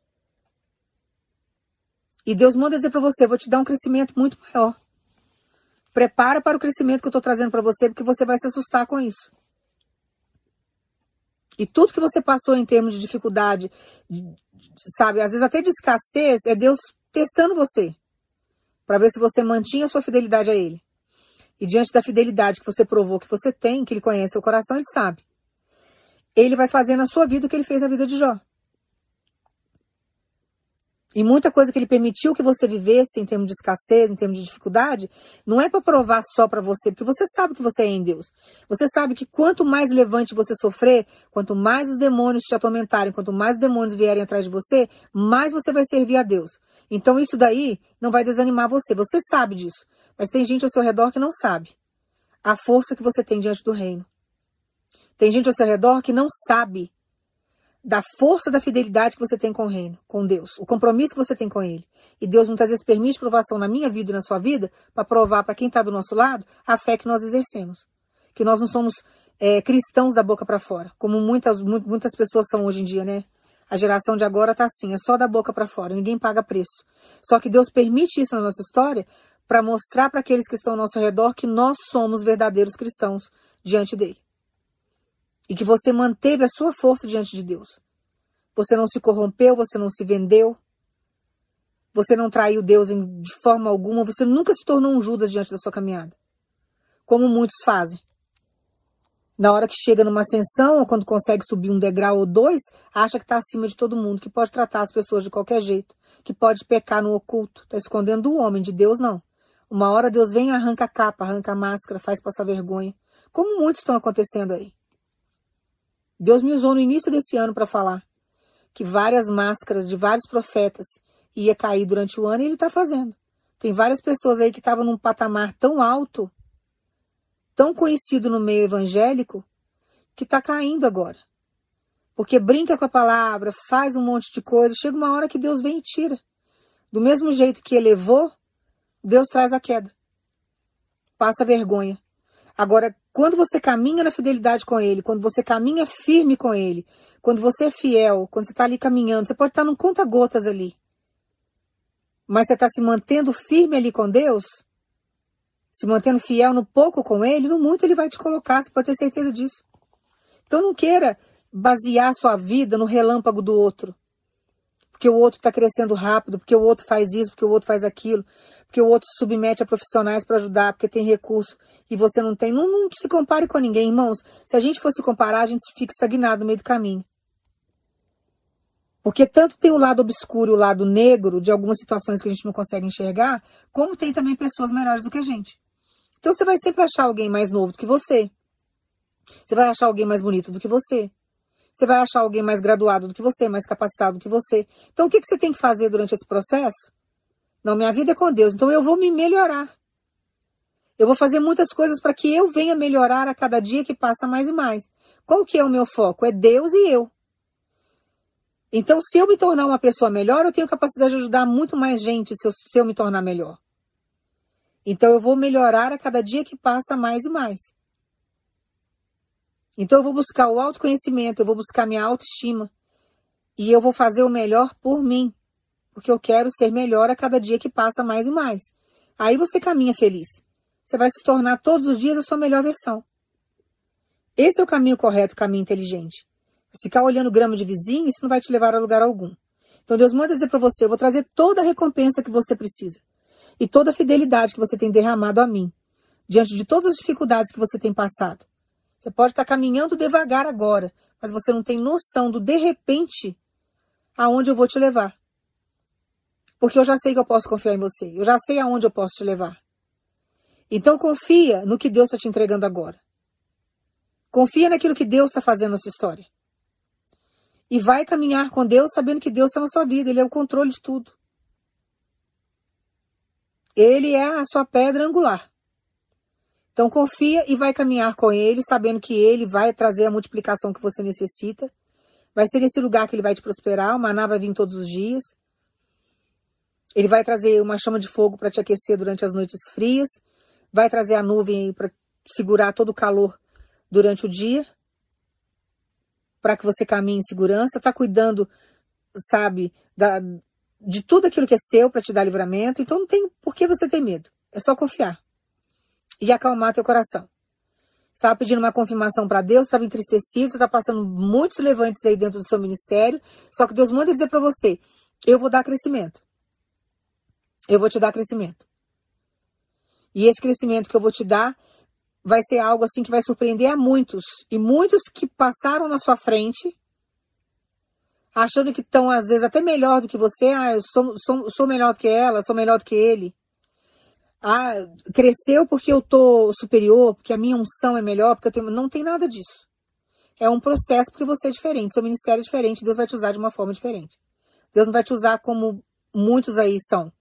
E Deus manda dizer para você: vou te dar um crescimento muito maior. Prepara para o crescimento que eu estou trazendo para você, porque você vai se assustar com isso. E tudo que você passou em termos de dificuldade, sabe, às vezes até de escassez, é Deus testando você. Para ver se você mantinha a sua fidelidade a Ele. E diante da fidelidade que você provou que você tem, que Ele conhece seu coração, Ele sabe. Ele vai fazer na sua vida o que Ele fez na vida de Jó. E muita coisa que ele permitiu que você vivesse em termos de escassez, em termos de dificuldade, não é para provar só para você, porque você sabe que você é em Deus. Você sabe que quanto mais levante você sofrer, quanto mais os demônios te atormentarem, quanto mais os demônios vierem atrás de você, mais você vai servir a Deus. Então isso daí não vai desanimar você. Você sabe disso. Mas tem gente ao seu redor que não sabe a força que você tem diante do reino. Tem gente ao seu redor que não sabe da força da fidelidade que você tem com o reino, com Deus, o compromisso que você tem com Ele. E Deus muitas vezes permite provação na minha vida e na sua vida para provar para quem está do nosso lado a fé que nós exercemos. Que nós não somos é, cristãos da boca para fora, como muitas, muitas pessoas são hoje em dia, né? A geração de agora tá assim, é só da boca para fora, ninguém paga preço. Só que Deus permite isso na nossa história para mostrar para aqueles que estão ao nosso redor que nós somos verdadeiros cristãos diante dele e que você manteve a sua força diante de Deus. Você não se corrompeu, você não se vendeu, você não traiu Deus de forma alguma, você nunca se tornou um Judas diante da sua caminhada, como muitos fazem. Na hora que chega numa ascensão, ou quando consegue subir um degrau ou dois, acha que está acima de todo mundo, que pode tratar as pessoas de qualquer jeito, que pode pecar no oculto, está escondendo o homem, de Deus não. Uma hora Deus vem, arranca a capa, arranca a máscara, faz passar vergonha, como muitos estão acontecendo aí. Deus me usou no início desse ano para falar que várias máscaras de vários profetas ia cair durante o ano e ele está fazendo. Tem várias pessoas aí que estavam num patamar tão alto, tão conhecido no meio evangélico, que está caindo agora. Porque brinca com a palavra, faz um monte de coisa, chega uma hora que Deus vem e tira. Do mesmo jeito que elevou, Deus traz a queda. Passa vergonha. Agora, quando você caminha na fidelidade com Ele, quando você caminha firme com Ele, quando você é fiel, quando você está ali caminhando, você pode estar num conta-gotas ali. Mas você está se mantendo firme ali com Deus, se mantendo fiel no pouco com Ele, no muito Ele vai te colocar, você pode ter certeza disso. Então não queira basear sua vida no relâmpago do outro. Porque o outro está crescendo rápido, porque o outro faz isso, porque o outro faz aquilo porque o outro submete a profissionais para ajudar, porque tem recurso e você não tem. Não, não se compare com ninguém, irmãos. Se a gente fosse comparar, a gente fica estagnado no meio do caminho. Porque tanto tem o lado obscuro, o lado negro de algumas situações que a gente não consegue enxergar, como tem também pessoas melhores do que a gente. Então você vai sempre achar alguém mais novo do que você. Você vai achar alguém mais bonito do que você. Você vai achar alguém mais graduado do que você, mais capacitado do que você. Então o que, que você tem que fazer durante esse processo? Não, minha vida é com Deus, então eu vou me melhorar. Eu vou fazer muitas coisas para que eu venha melhorar a cada dia que passa mais e mais. Qual que é o meu foco? É Deus e eu. Então, se eu me tornar uma pessoa melhor, eu tenho capacidade de ajudar muito mais gente se eu, se eu me tornar melhor. Então, eu vou melhorar a cada dia que passa mais e mais. Então, eu vou buscar o autoconhecimento, eu vou buscar minha autoestima. E eu vou fazer o melhor por mim porque eu quero ser melhor a cada dia que passa mais e mais. Aí você caminha feliz. Você vai se tornar todos os dias a sua melhor versão. Esse é o caminho correto, o caminho inteligente. Ficar olhando grama de vizinho, isso não vai te levar a lugar algum. Então Deus manda dizer para você, eu vou trazer toda a recompensa que você precisa. E toda a fidelidade que você tem derramado a mim. Diante de todas as dificuldades que você tem passado. Você pode estar caminhando devagar agora, mas você não tem noção do de repente aonde eu vou te levar. Porque eu já sei que eu posso confiar em você. Eu já sei aonde eu posso te levar. Então confia no que Deus está te entregando agora. Confia naquilo que Deus está fazendo na sua história. E vai caminhar com Deus sabendo que Deus está na sua vida, Ele é o controle de tudo. Ele é a sua pedra angular. Então confia e vai caminhar com Ele, sabendo que Ele vai trazer a multiplicação que você necessita. Vai ser nesse lugar que Ele vai te prosperar, o maná vai vir todos os dias. Ele vai trazer uma chama de fogo para te aquecer durante as noites frias. Vai trazer a nuvem para segurar todo o calor durante o dia. Para que você caminhe em segurança. Está cuidando, sabe, da, de tudo aquilo que é seu para te dar livramento. Então não tem por que você ter medo. É só confiar. E acalmar teu coração. Estava pedindo uma confirmação para Deus, estava entristecido, você está passando muitos levantes aí dentro do seu ministério. Só que Deus manda dizer para você: eu vou dar crescimento. Eu vou te dar crescimento. E esse crescimento que eu vou te dar vai ser algo assim que vai surpreender a muitos. E muitos que passaram na sua frente, achando que estão às vezes até melhor do que você. Ah, eu sou, sou, sou melhor do que ela, sou melhor do que ele. Ah, cresceu porque eu tô superior, porque a minha unção é melhor, porque eu tenho. Não tem nada disso. É um processo porque você é diferente, seu ministério é diferente, Deus vai te usar de uma forma diferente. Deus não vai te usar como muitos aí são.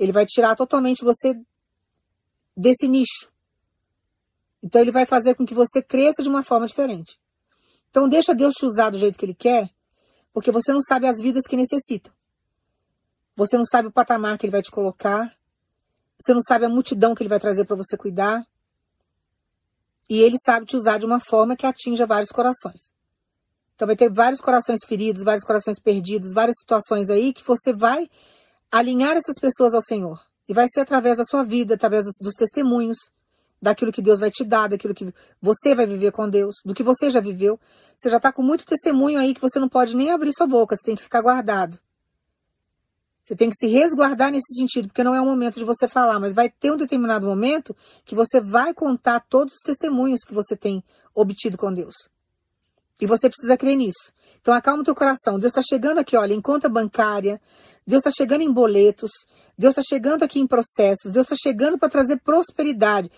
Ele vai tirar totalmente você desse nicho. Então ele vai fazer com que você cresça de uma forma diferente. Então deixa Deus te usar do jeito que ele quer, porque você não sabe as vidas que necessita. Você não sabe o patamar que ele vai te colocar. Você não sabe a multidão que ele vai trazer para você cuidar. E ele sabe te usar de uma forma que atinja vários corações. Então vai ter vários corações feridos, vários corações perdidos, várias situações aí que você vai alinhar essas pessoas ao Senhor. E vai ser através da sua vida, através dos, dos testemunhos, daquilo que Deus vai te dar, daquilo que você vai viver com Deus, do que você já viveu. Você já está com muito testemunho aí que você não pode nem abrir sua boca, você tem que ficar guardado. Você tem que se resguardar nesse sentido, porque não é o momento de você falar, mas vai ter um determinado momento que você vai contar todos os testemunhos que você tem obtido com Deus. E você precisa crer nisso. Então acalma o teu coração. Deus está chegando aqui, olha, em conta bancária. Deus está chegando em boletos. Deus está chegando aqui em processos. Deus está chegando para trazer prosperidade.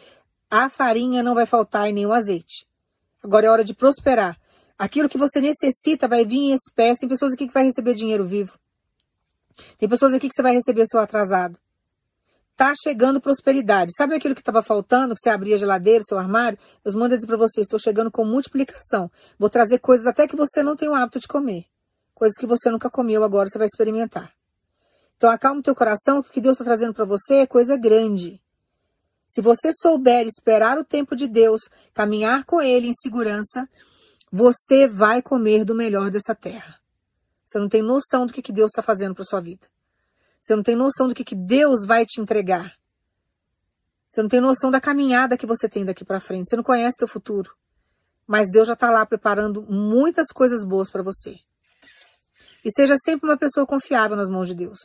A farinha não vai faltar e nem o azeite. Agora é hora de prosperar. Aquilo que você necessita vai vir em espécie. Tem pessoas aqui que vai receber dinheiro vivo. Tem pessoas aqui que você vai receber seu atrasado. Tá chegando prosperidade. Sabe aquilo que estava faltando, que você abria a geladeira, seu armário? Eu mando dizer para você, estou chegando com multiplicação. Vou trazer coisas até que você não tem o hábito de comer. Coisas que você nunca comeu, agora você vai experimentar. Então acalma o teu coração, que o que Deus está trazendo para você é coisa grande. Se você souber esperar o tempo de Deus, caminhar com Ele em segurança, você vai comer do melhor dessa terra. Você não tem noção do que, que Deus está fazendo para sua vida. Você não tem noção do que, que Deus vai te entregar. Você não tem noção da caminhada que você tem daqui para frente. Você não conhece teu futuro. Mas Deus já está lá preparando muitas coisas boas para você. E seja sempre uma pessoa confiável nas mãos de Deus.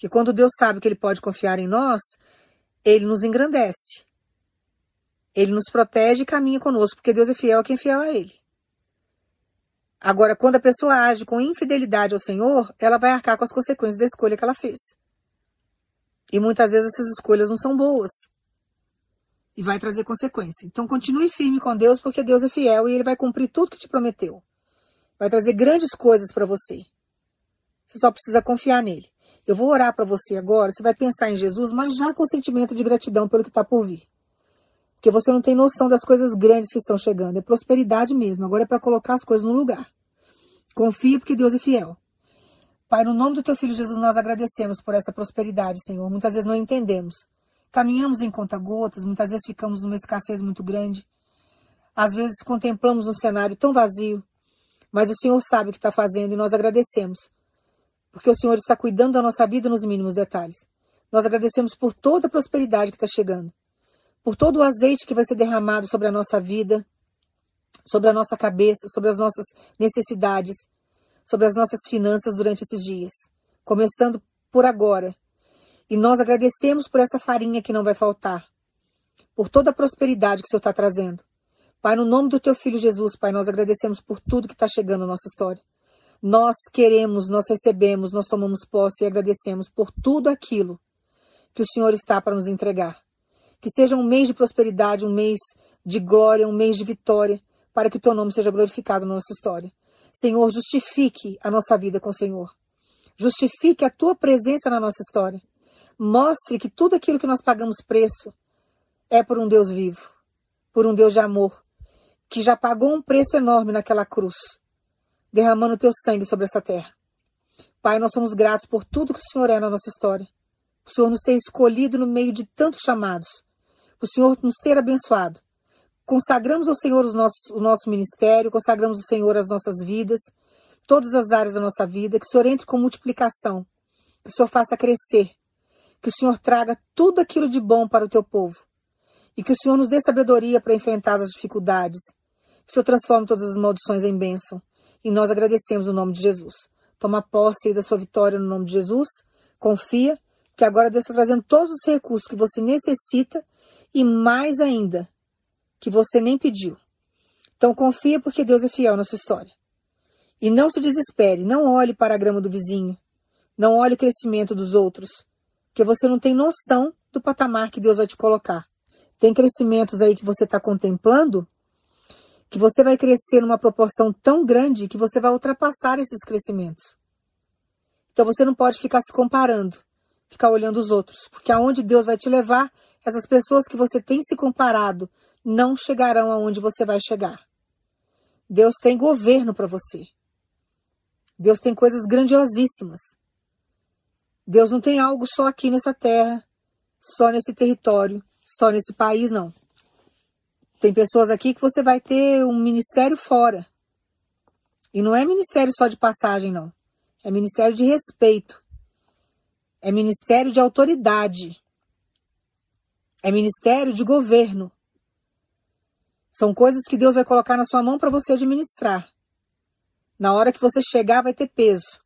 Que quando Deus sabe que Ele pode confiar em nós, Ele nos engrandece. Ele nos protege e caminha conosco, porque Deus é fiel a quem é fiel a Ele. Agora, quando a pessoa age com infidelidade ao Senhor, ela vai arcar com as consequências da escolha que ela fez. E muitas vezes essas escolhas não são boas. E vai trazer consequência. Então, continue firme com Deus, porque Deus é fiel e Ele vai cumprir tudo que te prometeu. Vai trazer grandes coisas para você. Você só precisa confiar nele. Eu vou orar para você agora. Você vai pensar em Jesus, mas já com sentimento de gratidão pelo que está por vir. Porque você não tem noção das coisas grandes que estão chegando. É prosperidade mesmo. Agora é para colocar as coisas no lugar. Confie porque Deus é fiel. Pai, no nome do teu filho Jesus, nós agradecemos por essa prosperidade, Senhor. Muitas vezes não entendemos. Caminhamos em conta-gotas, muitas vezes ficamos numa escassez muito grande. Às vezes contemplamos um cenário tão vazio, mas o Senhor sabe o que está fazendo e nós agradecemos, porque o Senhor está cuidando da nossa vida nos mínimos detalhes. Nós agradecemos por toda a prosperidade que está chegando por todo o azeite que vai ser derramado sobre a nossa vida, sobre a nossa cabeça, sobre as nossas necessidades, sobre as nossas finanças durante esses dias, começando por agora. E nós agradecemos por essa farinha que não vai faltar, por toda a prosperidade que o Senhor está trazendo. Pai, no nome do Teu Filho Jesus, Pai, nós agradecemos por tudo que está chegando na nossa história. Nós queremos, nós recebemos, nós tomamos posse e agradecemos por tudo aquilo que o Senhor está para nos entregar. Que seja um mês de prosperidade, um mês de glória, um mês de vitória, para que o teu nome seja glorificado na nossa história. Senhor, justifique a nossa vida com o Senhor. Justifique a tua presença na nossa história. Mostre que tudo aquilo que nós pagamos preço é por um Deus vivo, por um Deus de amor, que já pagou um preço enorme naquela cruz, derramando o teu sangue sobre essa terra. Pai, nós somos gratos por tudo que o Senhor é na nossa história. O Senhor nos ter escolhido no meio de tantos chamados. O Senhor nos ter abençoado. Consagramos ao Senhor os nossos, o nosso ministério, consagramos ao Senhor as nossas vidas, todas as áreas da nossa vida, que o Senhor entre com multiplicação, que o Senhor faça crescer, que o Senhor traga tudo aquilo de bom para o teu povo e que o Senhor nos dê sabedoria para enfrentar as dificuldades, que o Senhor transforme todas as maldições em bênção. E nós agradecemos o no nome de Jesus. Toma posse da sua vitória no nome de Jesus, confia, que agora Deus está trazendo todos os recursos que você necessita e mais ainda, que você nem pediu. Então confia porque Deus é fiel na sua história. E não se desespere, não olhe para a grama do vizinho, não olhe o crescimento dos outros, porque você não tem noção do patamar que Deus vai te colocar. Tem crescimentos aí que você está contemplando, que você vai crescer numa proporção tão grande que você vai ultrapassar esses crescimentos. Então você não pode ficar se comparando, ficar olhando os outros, porque aonde Deus vai te levar, essas pessoas que você tem se comparado não chegarão aonde você vai chegar. Deus tem governo para você. Deus tem coisas grandiosíssimas. Deus não tem algo só aqui nessa terra, só nesse território, só nesse país, não. Tem pessoas aqui que você vai ter um ministério fora. E não é ministério só de passagem, não. É ministério de respeito. É ministério de autoridade. É ministério de governo. São coisas que Deus vai colocar na sua mão para você administrar. Na hora que você chegar, vai ter peso.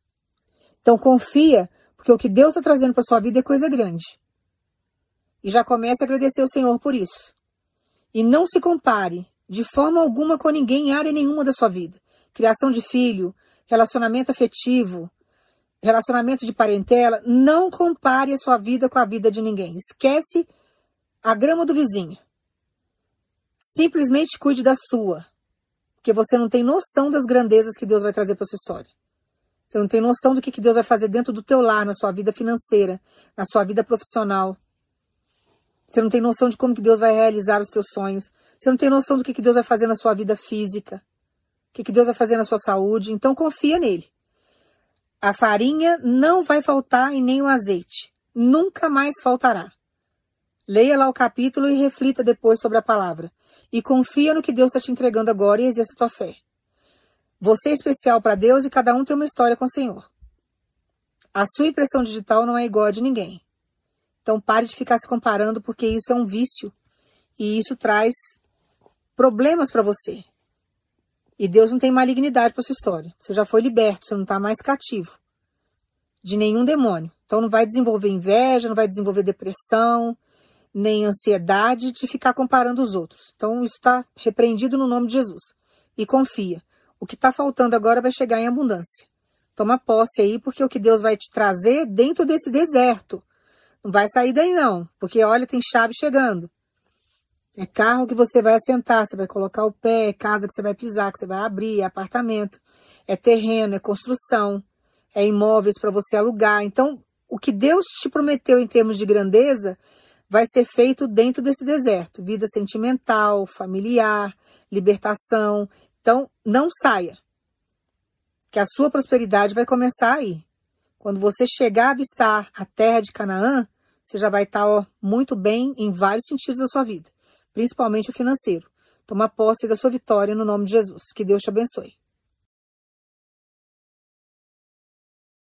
Então confia, porque o que Deus está trazendo para sua vida é coisa grande. E já comece a agradecer o Senhor por isso. E não se compare de forma alguma com ninguém em área nenhuma da sua vida. Criação de filho, relacionamento afetivo, relacionamento de parentela, não compare a sua vida com a vida de ninguém. Esquece a grama do vizinho. Simplesmente cuide da sua. Porque você não tem noção das grandezas que Deus vai trazer para sua história. Você não tem noção do que Deus vai fazer dentro do teu lar, na sua vida financeira, na sua vida profissional. Você não tem noção de como que Deus vai realizar os teus sonhos. Você não tem noção do que, que Deus vai fazer na sua vida física. O que, que Deus vai fazer na sua saúde. Então confia nele. A farinha não vai faltar e nem o azeite. Nunca mais faltará. Leia lá o capítulo e reflita depois sobre a palavra. E confia no que Deus está te entregando agora e exerça tua fé. Você é especial para Deus e cada um tem uma história com o Senhor. A sua impressão digital não é igual a de ninguém. Então pare de ficar se comparando, porque isso é um vício e isso traz problemas para você. E Deus não tem malignidade para sua história. Você já foi liberto, você não está mais cativo de nenhum demônio. Então não vai desenvolver inveja, não vai desenvolver depressão, nem ansiedade de ficar comparando os outros. Então isso está repreendido no nome de Jesus. E confia. O que está faltando agora vai chegar em abundância. Toma posse aí, porque o que Deus vai te trazer dentro desse deserto não vai sair daí não, porque olha, tem chave chegando. É carro que você vai assentar, você vai colocar o pé, é casa que você vai pisar, que você vai abrir, é apartamento, é terreno, é construção, é imóveis para você alugar. Então, o que Deus te prometeu em termos de grandeza vai ser feito dentro desse deserto. Vida sentimental, familiar, libertação. Então, não saia. Que a sua prosperidade vai começar aí. Quando você chegar a avistar a terra de Canaã, você já vai estar tá, ó, muito bem em vários sentidos da sua vida, principalmente o financeiro. Toma posse da sua vitória no nome de Jesus. Que Deus te abençoe.